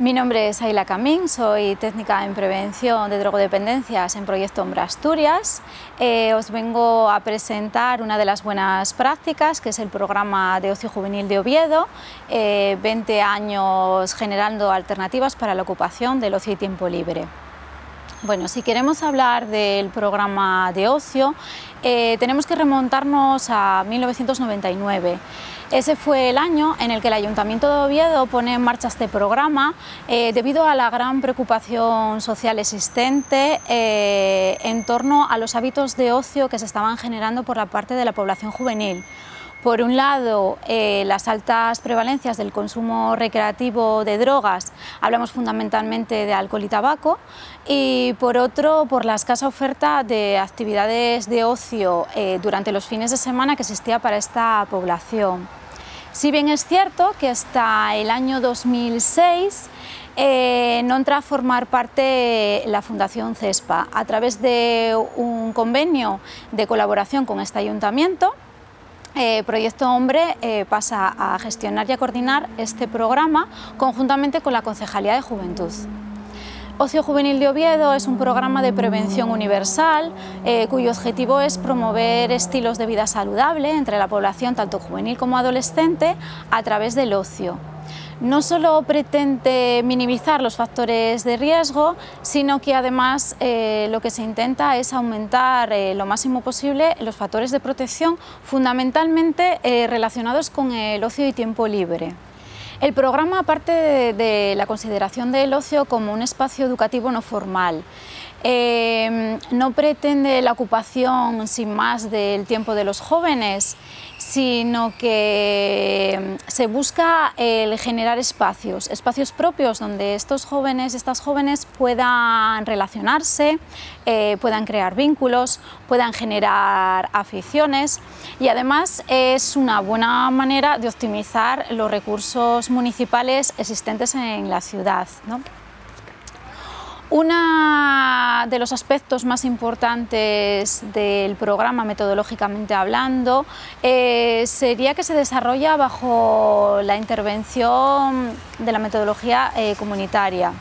Mi nombre es Ayla Camín, soy técnica en prevención de drogodependencias en Proyecto Ombra Asturias. Eh, os vengo a presentar una de las buenas prácticas, que es el programa de ocio juvenil de Oviedo, 20 eh, años generando alternativas para la ocupación del ocio y tiempo libre. Bueno, si queremos hablar del programa de ocio, eh, tenemos que remontarnos a 1999. Ese fue el año en el que el Ayuntamiento de Oviedo pone en marcha este programa eh, debido a la gran preocupación social existente eh, en torno a los hábitos de ocio que se estaban generando por la parte de la población juvenil. Por un lado, eh, las altas prevalencias del consumo recreativo de drogas, hablamos fundamentalmente de alcohol y tabaco, y por otro, por la escasa oferta de actividades de ocio eh, durante los fines de semana que existía para esta población. Si bien es cierto que hasta el año 2006 eh, no entra a formar parte la Fundación CESPA a través de un convenio de colaboración con este ayuntamiento eh, Proyecto Hombre eh, pasa a gestionar y a coordinar este programa conjuntamente con la Concejalía de Juventud. Ocio Juvenil de Oviedo es un programa de prevención universal eh, cuyo objetivo es promover estilos de vida saludable entre la población tanto juvenil como adolescente a través del ocio no solo pretende minimizar los factores de riesgo, sino que además eh, lo que se intenta es aumentar eh, lo máximo posible los factores de protección, fundamentalmente eh, relacionados con el ocio y tiempo libre. El programa parte de la consideración del ocio como un espacio educativo no formal. No pretende la ocupación sin más del tiempo de los jóvenes, sino que mm, se busca el generar espacios, espacios propios donde estos jóvenes, estas jóvenes puedan relacionarse, eh, puedan crear vínculos, puedan generar aficiones y además es una buena manera de optimizar los recursos municipales existentes en la ciudad. De los aspectos más importantes del programa, metodológicamente hablando, eh, sería que se desarrolla bajo la intervención de la metodología eh, comunitaria.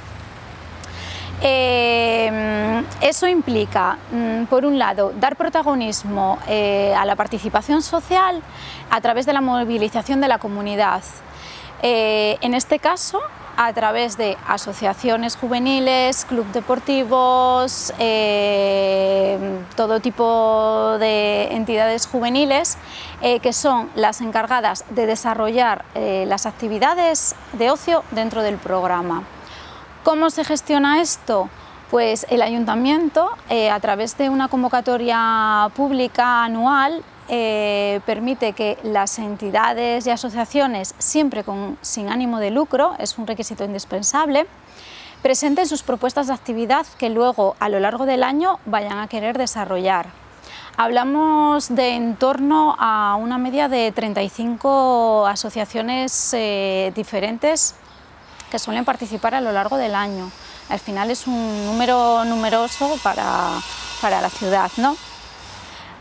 Eh, eso implica, mm, por un lado, dar protagonismo a la participación social a través de la movilización de la comunidad. en este caso, a través de asociaciones juveniles, club deportivos, eh, todo tipo de entidades juveniles eh, que son las encargadas de desarrollar eh, las actividades de ocio dentro del programa. ¿Cómo se gestiona esto? Pues el ayuntamiento, a través de una convocatoria pública anual, eh, permite que las entidades y asociaciones, siempre sin ánimo de lucro, es un requisito indispensable, presenten sus propuestas de actividad que luego a lo largo del año vayan a querer desarrollar. Hablamos de en torno a una media de 35 asociaciones eh, diferentes que suelen participar a lo largo del año. Al final es un número numeroso para, para la ciudad. ¿no?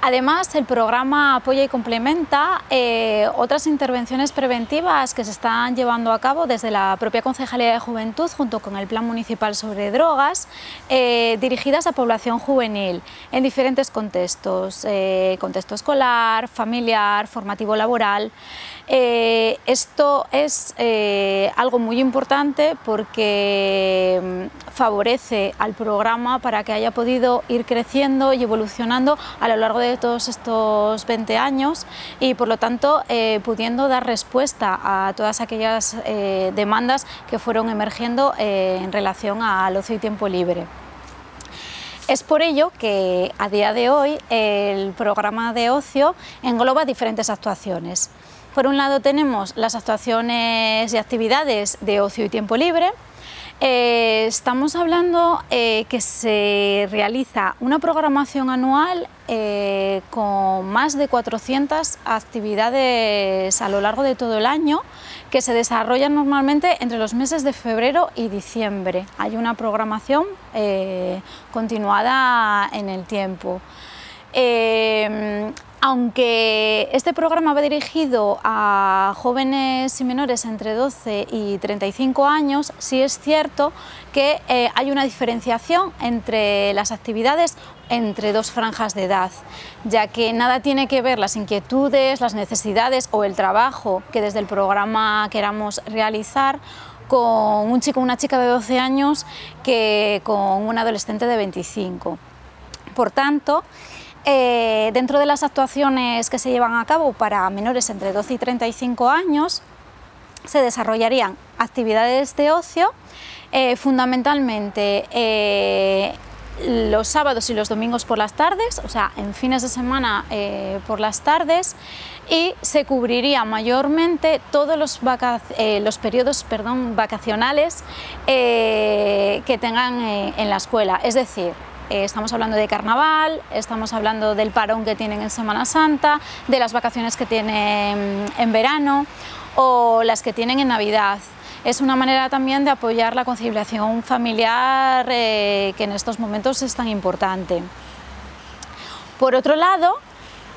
Además, el programa apoya y complementa eh, otras intervenciones preventivas que se están llevando a cabo desde la propia Concejalía de Juventud junto con el Plan Municipal sobre Drogas, eh, dirigidas a población juvenil en diferentes contextos, eh, contexto escolar, familiar, formativo laboral. Esto es algo muy importante porque mm, favorece al programa para que haya podido ir creciendo y evolucionando a lo largo de todos estos 20 años y por lo tanto eh, pudiendo dar respuesta a todas aquellas eh, demandas que fueron emergiendo eh, en relación al ocio y tiempo libre. Es por ello que a día de hoy el programa de ocio engloba diferentes actuaciones. Por un lado tenemos las actuaciones y actividades de ocio y tiempo libre, eh, estamos hablando eh, que se realiza una programación anual eh, con más de 400 actividades a lo largo de todo el año que se desarrollan normalmente entre los meses de febrero y diciembre. Hay una programación continuada en el tiempo. Aunque este programa va dirigido a jóvenes y menores entre 12 y 35 años, sí es cierto que eh, hay una diferenciación entre las actividades entre dos franjas de edad, ya que nada tiene que ver las inquietudes, las necesidades o el trabajo que desde el programa queramos realizar con un chico o una chica de 12 años que con un adolescente de 25. Por tanto, eh, dentro de las actuaciones que se llevan a cabo para menores entre 12 y 35 años, se desarrollarían actividades de ocio, eh, fundamentalmente eh, los sábados y los domingos por las tardes, o sea, en fines de semana por las tardes, y se cubriría mayormente todos los, los periodos perdón, vacacionales que tengan en la escuela, es decir, eh, estamos hablando de carnaval, estamos hablando del parón que tienen en Semana Santa, de las vacaciones que tienen en verano o las que tienen en Navidad. Es una manera también de apoyar la conciliación familiar eh, que en estos momentos es tan importante. Por otro lado,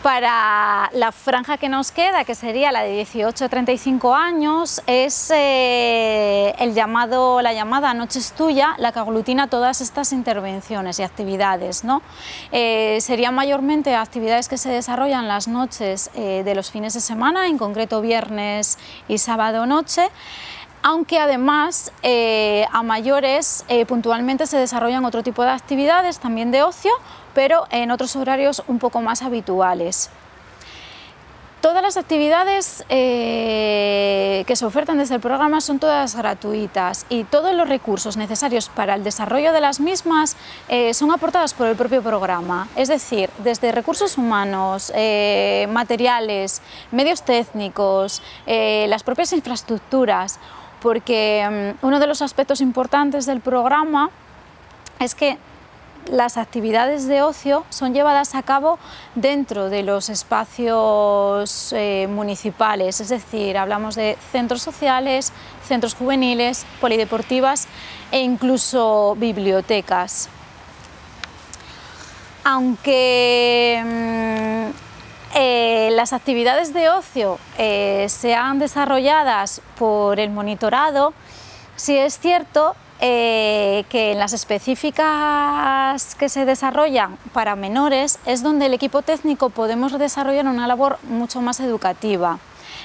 para la franja que nos queda, que sería la de 18 a 35 años, es eh, el llamado, la llamada Noche es tuya, la que aglutina todas estas intervenciones y actividades. ¿no? Eh, serían mayormente actividades que se desarrollan las noches eh, de los fines de semana, en concreto viernes y sábado noche aunque además a mayores puntualmente se desarrollan otro tipo de actividades también de ocio, pero en otros horarios un poco más habituales. Todas las actividades eh, que se ofertan desde el programa son todas gratuitas y todos los recursos necesarios para el desarrollo de las mismas eh, son aportados por el propio programa. Es decir, desde recursos humanos, eh, materiales, medios técnicos, las propias infraestructuras, porque mm, uno de los aspectos importantes del programa es que las actividades de ocio son llevadas a cabo dentro de los espacios eh, municipales, es decir, hablamos de centros sociales, centros juveniles, polideportivas e incluso bibliotecas. Aunque mm, eh, las actividades de ocio eh, sean desarrolladas por el monitorado, sí es cierto eh, que en las específicas que se desarrollan para menores es donde el equipo técnico podemos desarrollar una labor mucho más educativa,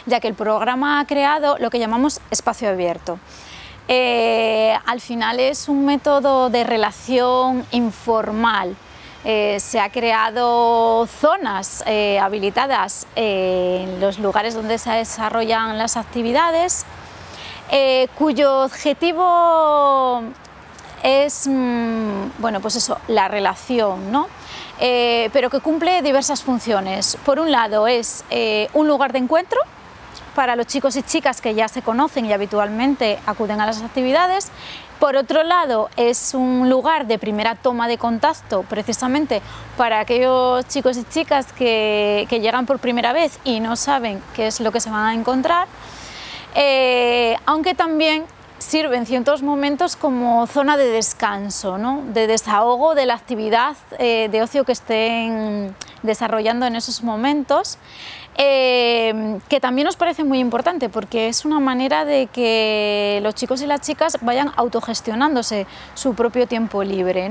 ya que el programa ha creado lo que llamamos espacio abierto. Eh, al final es un método de relación informal. Eh, se ha creado zonas habilitadas en los lugares donde se desarrollan las actividades eh, cuyo objetivo es, mm, bueno, pues eso, la relación, ¿no? Eh, pero que cumple diversas funciones. Por un lado es eh, un lugar de encuentro para los chicos y chicas que ya se conocen y habitualmente acuden a las actividades. Por otro lado, es un lugar de primera toma de contacto precisamente para aquellos chicos y chicas que llegan por primera vez y no saben qué es lo que se van a encontrar. Eh, aunque también sirve en ciertos momentos como zona de descanso, de desahogo de la actividad eh, de ocio que estén desarrollando en esos momentos, eh, que también nos parece muy importante porque es una manera de que los chicos y las chicas vayan autogestionándose su propio tiempo libre.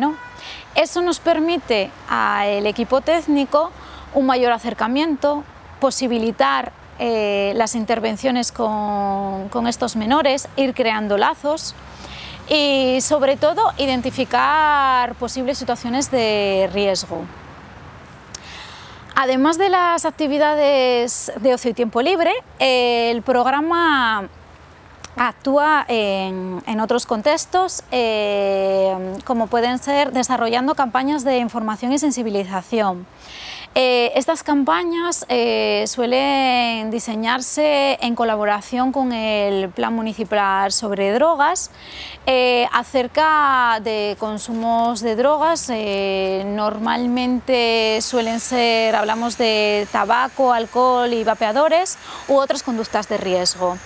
Eso nos permite al equipo técnico un mayor acercamiento, posibilitar eh, las intervenciones con, estos menores, ir creando lazos y sobre todo identificar posibles situaciones de riesgo. Además de las actividades de ocio y tiempo libre, el programa actúa en, otros contextos, eh, como pueden ser desarrollando campañas de información y sensibilización. Eh, estas campañas eh, suelen diseñarse en colaboración con el Plan Municipal sobre Drogas eh, acerca de consumos de drogas. normalmente suelen ser, hablamos de tabaco, alcohol y vapeadores u otras conductas de riesgo.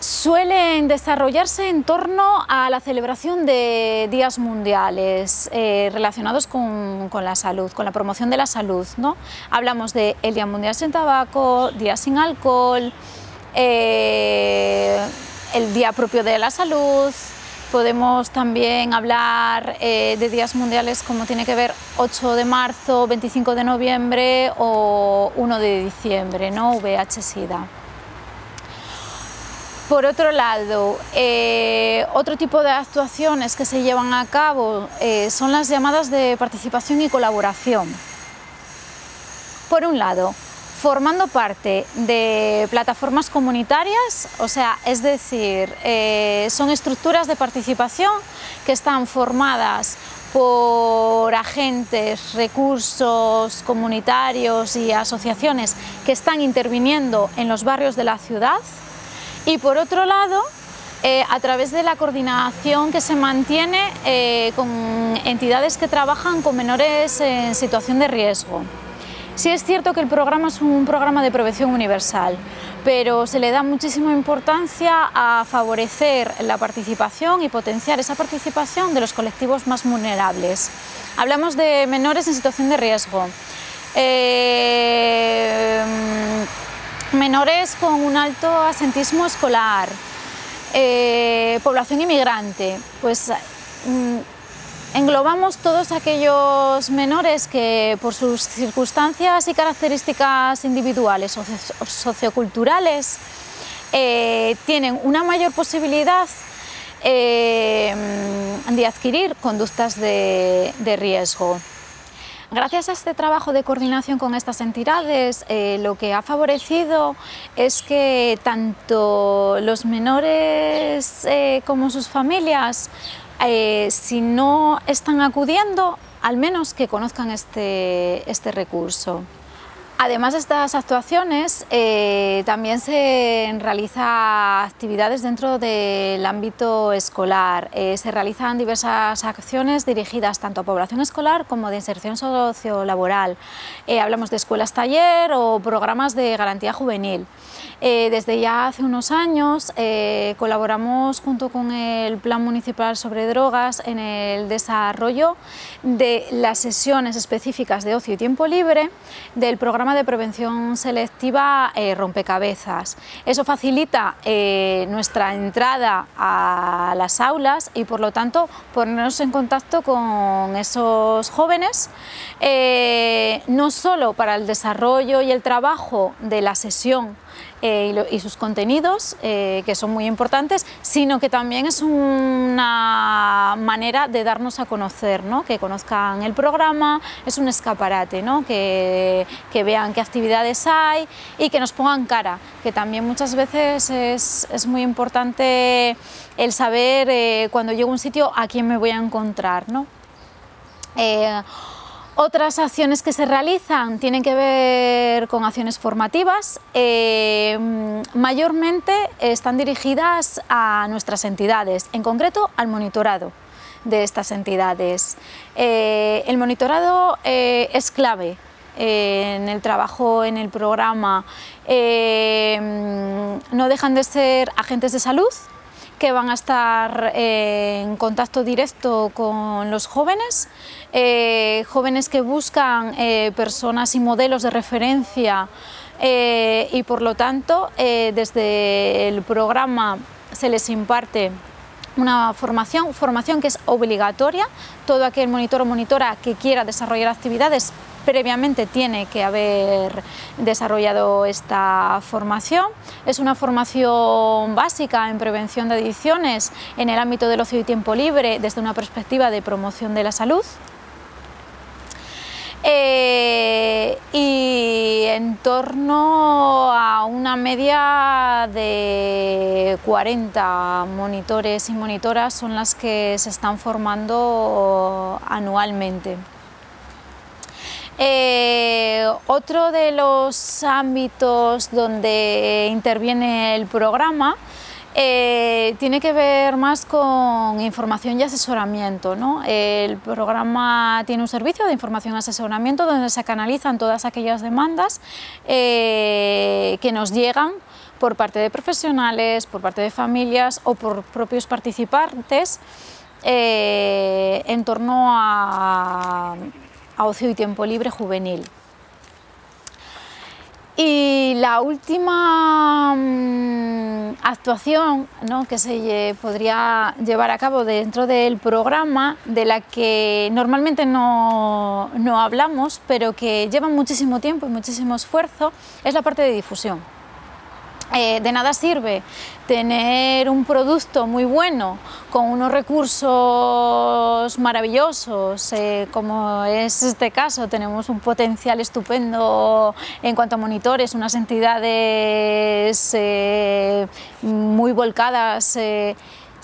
Suelen desarrollarse en torno a la celebración de días mundiales eh, relacionados con, la salud, con la promoción de la salud. ¿no? Hablamos del Día Mundial sin Tabaco, Día sin Alcohol, eh, el Día propio de la Salud. Podemos también hablar eh, de días mundiales como tiene que ver 8 de marzo, 25 de noviembre o 1 de diciembre, ¿no? VH-Sida. Por otro lado, eh, otro tipo de actuaciones que se llevan a cabo eh, son las llamadas de participación y colaboración. Por un lado, formando parte de plataformas comunitarias, o sea, es decir, eh, son estructuras de participación que están formadas por agentes, recursos comunitarios y asociaciones que están interviniendo en los barrios de la ciudad y por otro lado, eh, a través de la coordinación que se mantiene eh, con entidades que trabajan con menores en situación de riesgo. Sí es cierto que el programa es un programa de prevención universal, pero se le da muchísima importancia a favorecer la participación y potenciar esa participación de los colectivos más vulnerables. Hablamos de menores en situación de riesgo. Eh, menores con un alto asentismo escolar, eh, población inmigrante, pues mm, englobamos todos aquellos menores que por sus circunstancias y características individuales o socioculturales eh, tienen una mayor posibilidad eh, de adquirir conductas de riesgo. Gracias a este trabajo de coordinación con estas entidades, eh, lo que ha favorecido es que tanto los menores eh, como sus familias, eh, si no están acudiendo, al menos que conozcan este, este recurso. Además de estas actuaciones, eh, también se realizan actividades dentro del ámbito escolar. Eh, se realizan diversas acciones dirigidas tanto a población escolar como de inserción sociolaboral. Eh, hablamos de escuelas taller o programas de garantía juvenil. desde ya hace unos años colaboramos junto con el Plan Municipal sobre Drogas en el desarrollo de las sesiones específicas de ocio y tiempo libre del programa de prevención selectiva eh, rompecabezas. Eso facilita eh, nuestra entrada a las aulas y por lo tanto ponernos en contacto con esos jóvenes, eh, no solo para el desarrollo y el trabajo de la sesión eh, y, sus contenidos, eh, que son muy importantes, sino que también es una manera de darnos a conocer, ¿no? que conozcan el programa, es un escaparate, ¿no? que, que, vean qué actividades hay y que nos pongan cara, que también muchas veces es, es muy importante el saber eh, cuando llego a un sitio a quién me voy a encontrar. ¿no? Otras acciones que se realizan tienen que ver con acciones formativas, eh, mayormente están dirigidas a nuestras entidades, en concreto al monitorado de estas entidades. Eh, el monitorado eh, es clave en el trabajo en el programa. no dejan de ser agentes de salud, que van a estar en contacto directo con los jóvenes, eh, jóvenes que buscan eh, personas y modelos de referencia y por lo tanto desde el programa se les imparte una formación, formación que es obligatoria, todo aquel monitor o monitora que quiera desarrollar actividades previamente tiene que haber desarrollado esta formación. Es una formación básica en prevención de adicciones en el ámbito del ocio y tiempo libre desde una perspectiva de promoción de la salud. Eh, y en torno a una media de 40 monitores y monitoras son las que se están formando anualmente. Eh, otro de los ámbitos donde interviene el programa eh, tiene que ver más con información y asesoramiento. El programa tiene un servicio de información y asesoramiento donde se canalizan todas aquellas demandas eh, que nos llegan por parte de profesionales, por parte de familias o por propios participantes eh, en torno a ocio y tiempo libre juvenil. Y la última mm, actuación que se podría llevar a cabo dentro del programa, de la que normalmente no, no hablamos, pero que lleva muchísimo tiempo y muchísimo esfuerzo, es la parte de difusión. Eh, de nada sirve tener un producto muy bueno con unos recursos maravillosos, eh, como es este caso, tenemos un potencial estupendo en cuanto a monitores, unas entidades eh, muy volcadas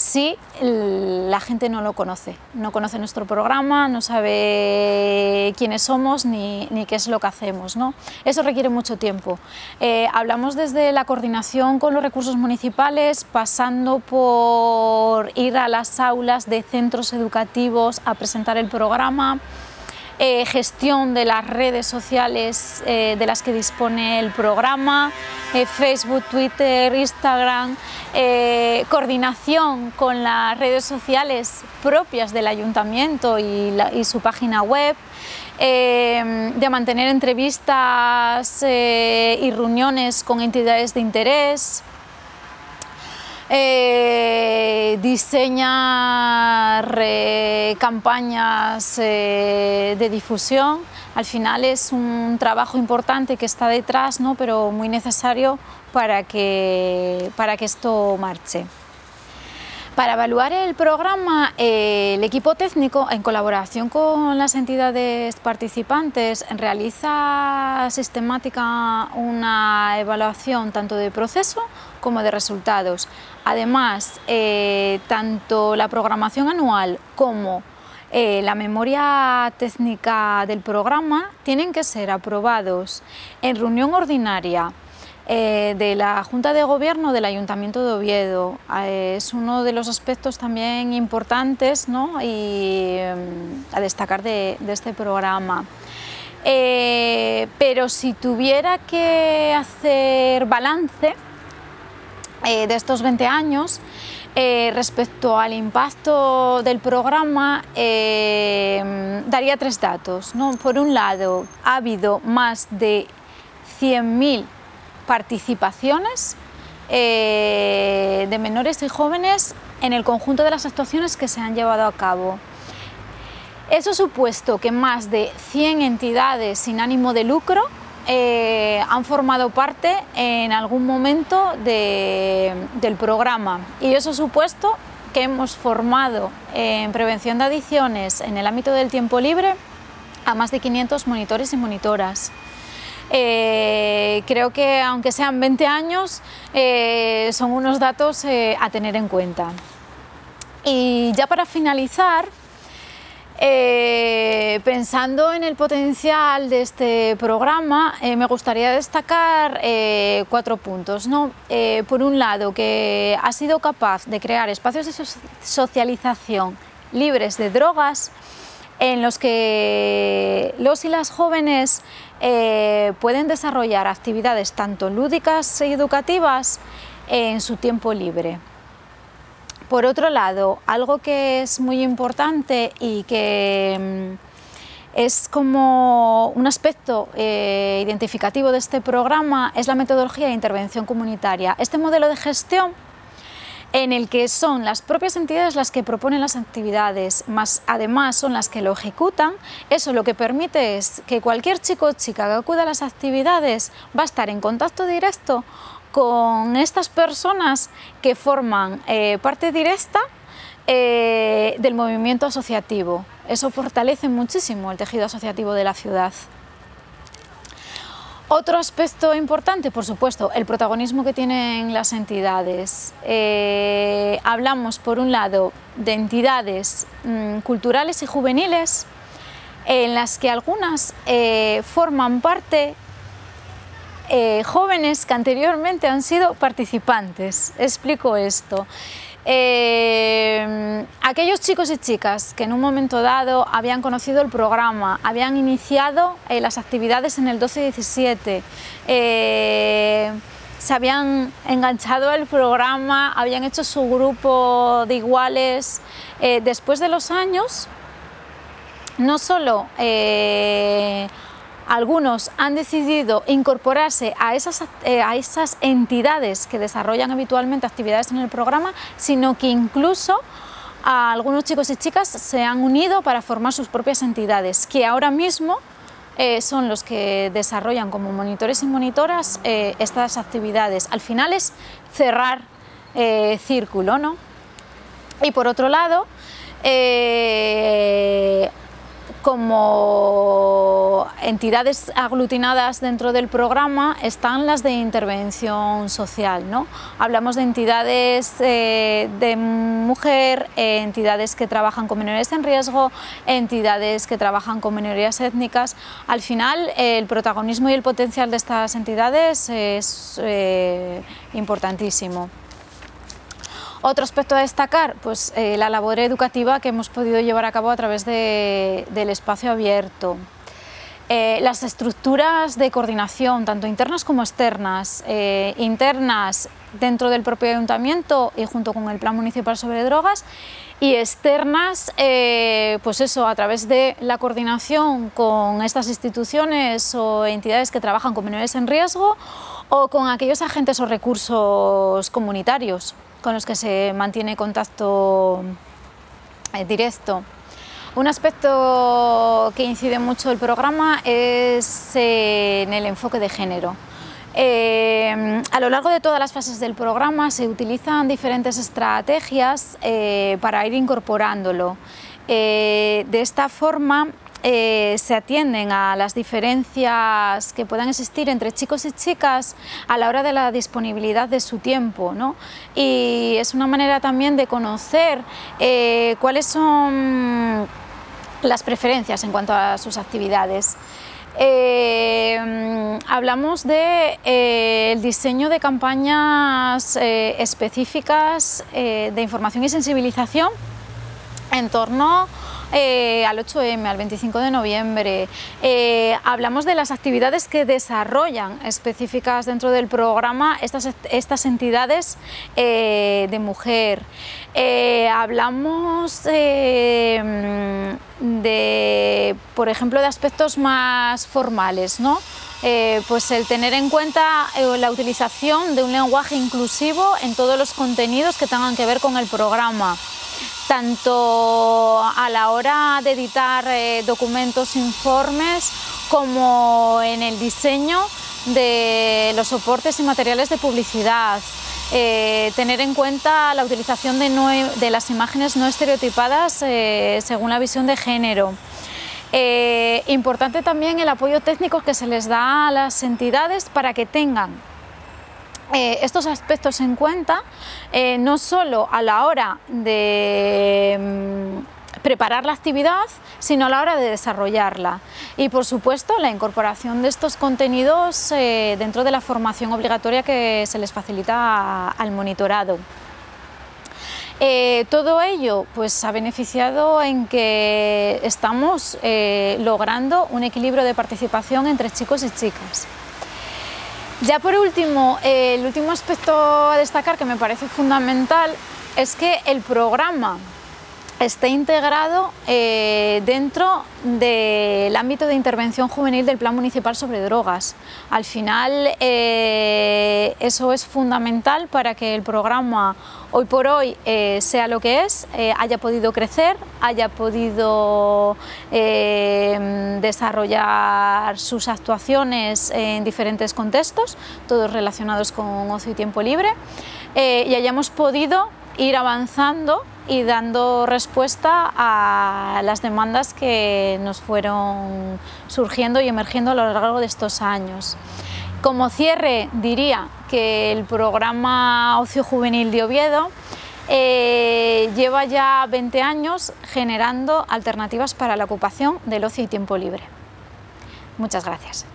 si la gente no lo conoce, no conoce nuestro programa, no sabe quiénes somos ni, qué es lo que hacemos. ¿no? Eso requiere mucho tiempo. Eh, hablamos desde la coordinación con los recursos municipales, pasando por ir a las aulas de centros educativos a presentar el programa, eh, gestión de las redes sociales eh, de las que dispone el programa, eh, Facebook, Twitter, Instagram, coordinación con las redes sociales propias del ayuntamiento y, y su página web, de mantener entrevistas y reuniones con entidades de interés, eh, diseñar campañas eh, de difusión. Al final es un trabajo importante que está detrás, ¿no? pero muy necesario para que, para que esto marche. Para evaluar el programa, eh, el equipo técnico, en colaboración con las entidades participantes, realiza sistemática una evaluación tanto de proceso como de resultados. Además, eh, tanto la programación anual como eh, la memoria técnica del programa tienen que ser aprobados en reunión ordinaria eh, de la Junta de Gobierno del Ayuntamiento de Oviedo. Es uno de los aspectos también importantes y, mm, a destacar de, este programa. Pero si tuviera que hacer balance de estos 20 años, respecto al impacto del programa, daría tres datos. Por un lado, ha habido más de 100.000 participaciones eh, de menores y jóvenes en el conjunto de las actuaciones que se han llevado a cabo. Eso supuesto que más de 100 entidades sin ánimo de lucro eh, han formado parte en algún momento del programa y eso ha supuesto que hemos formado en prevención de adicciones en el ámbito del tiempo libre a más de 500 monitores y monitoras. Eh, creo que aunque sean 20 años, eh, son unos datos eh, a tener en cuenta. Y ya para finalizar, pensando en el potencial de este programa, me gustaría destacar cuatro puntos. por un lado, que ha sido capaz de crear espacios de socialización libres de drogas, en los que los y las jóvenes eh, pueden desarrollar actividades tanto lúdicas y educativas en su tiempo libre. Por otro lado, algo que es muy importante y que mm, es como un aspecto eh, identificativo de este programa es la metodología de intervención comunitaria. Este modelo de gestión en el que son las propias entidades las que proponen las actividades, más además son las que lo ejecutan, eso lo que permite es que cualquier chico o chica que acuda a las actividades va a estar en contacto directo con estas personas que forman eh, parte directa eh, del movimiento asociativo. Eso fortalece muchísimo el tejido asociativo de la ciudad. Otro aspecto importante, por supuesto, el protagonismo que tienen las entidades. Eh, hablamos, por un lado, de entidades mm, culturales y juveniles, en las que algunas forman parte eh, jóvenes que anteriormente han sido participantes. Explico esto. Eh, aquellos chicos y chicas que en un momento dado habían conocido el programa, habían iniciado eh, las actividades en el 12-17, eh, se habían enganchado al programa, habían hecho su grupo de iguales. Después de los años, no solo algunos han decidido incorporarse a esas, eh, a esas entidades que desarrollan habitualmente actividades en el programa, sino que incluso algunos chicos y chicas se han unido para formar sus propias entidades, que ahora mismo eh, son los que desarrollan como monitores y monitoras eh, estas actividades. Al final es cerrar eh, círculo, ¿no? Y por otro lado, como entidades aglutinadas dentro del programa están las de intervención social. ¿no? Hablamos de entidades eh, de mujer, eh, entidades que trabajan con menores en riesgo, entidades que trabajan con minorías étnicas. Al final, el protagonismo y el potencial de estas entidades es eh, importantísimo. Otro aspecto a destacar, pues eh, la labor educativa que hemos podido llevar a cabo a través del espacio abierto. Eh, las estructuras de coordinación, tanto internas como externas, eh, internas dentro del propio ayuntamiento y junto con el Plan Municipal sobre Drogas, y externas, pues eso, a través de la coordinación con estas instituciones o entidades que trabajan con menores en riesgo o con aquellos agentes o recursos comunitarios con los que se mantiene contacto eh, directo. Un aspecto que incide mucho el programa es eh, en el enfoque de género. Eh, a lo largo de todas las fases del programa se utilizan diferentes estrategias para ir incorporándolo. de esta forma eh, se atienden a las diferencias que puedan existir entre chicos y chicas a la hora de la disponibilidad de su tiempo. ¿no? Y es una manera también de conocer eh, cuáles son las preferencias en cuanto a sus actividades. Eh, hablamos del de, diseño de campañas específicas de información y sensibilización en torno eh, al 8M, al 25 de noviembre. Eh, hablamos de las actividades que desarrollan específicas dentro del programa estas, estas entidades eh, de mujer. hablamos de, por ejemplo, de aspectos más formales, ¿no? pues el tener en cuenta la utilización de un lenguaje inclusivo en todos los contenidos que tengan que ver con el programa tanto a la hora de editar eh, documentos, informes, como en el diseño de los soportes y materiales de publicidad. Eh, tener en cuenta la utilización de, las imágenes no estereotipadas eh, según la visión de género. importante también el apoyo técnico que se les da a las entidades para que tengan eh, estos aspectos en cuenta, eh, no solo a la hora de mm, preparar la actividad, sino a la hora de desarrollarla. Y por supuesto la incorporación de estos contenidos eh, dentro de la formación obligatoria que se les facilita al monitorado. todo ello pues, ha beneficiado en que estamos logrando un equilibrio de participación entre chicos y chicas. Ya por último, el último aspecto a destacar que me parece fundamental es que el programa esté integrado eh, dentro del ámbito de intervención juvenil del Plan Municipal sobre Drogas. Al final eh, eso es fundamental para que el programa hoy por hoy eh, sea lo que es, haya podido crecer, haya podido desarrollar sus actuaciones en diferentes contextos, todos relacionados con ocio y tiempo libre, y hayamos podido ir avanzando y dando respuesta a las demandas que nos fueron surgiendo y emergiendo a lo largo de estos años. Como cierre diría que el programa Ocio Juvenil de Oviedo eh, lleva ya 20 años generando alternativas para la ocupación del ocio y tiempo libre. Muchas gracias.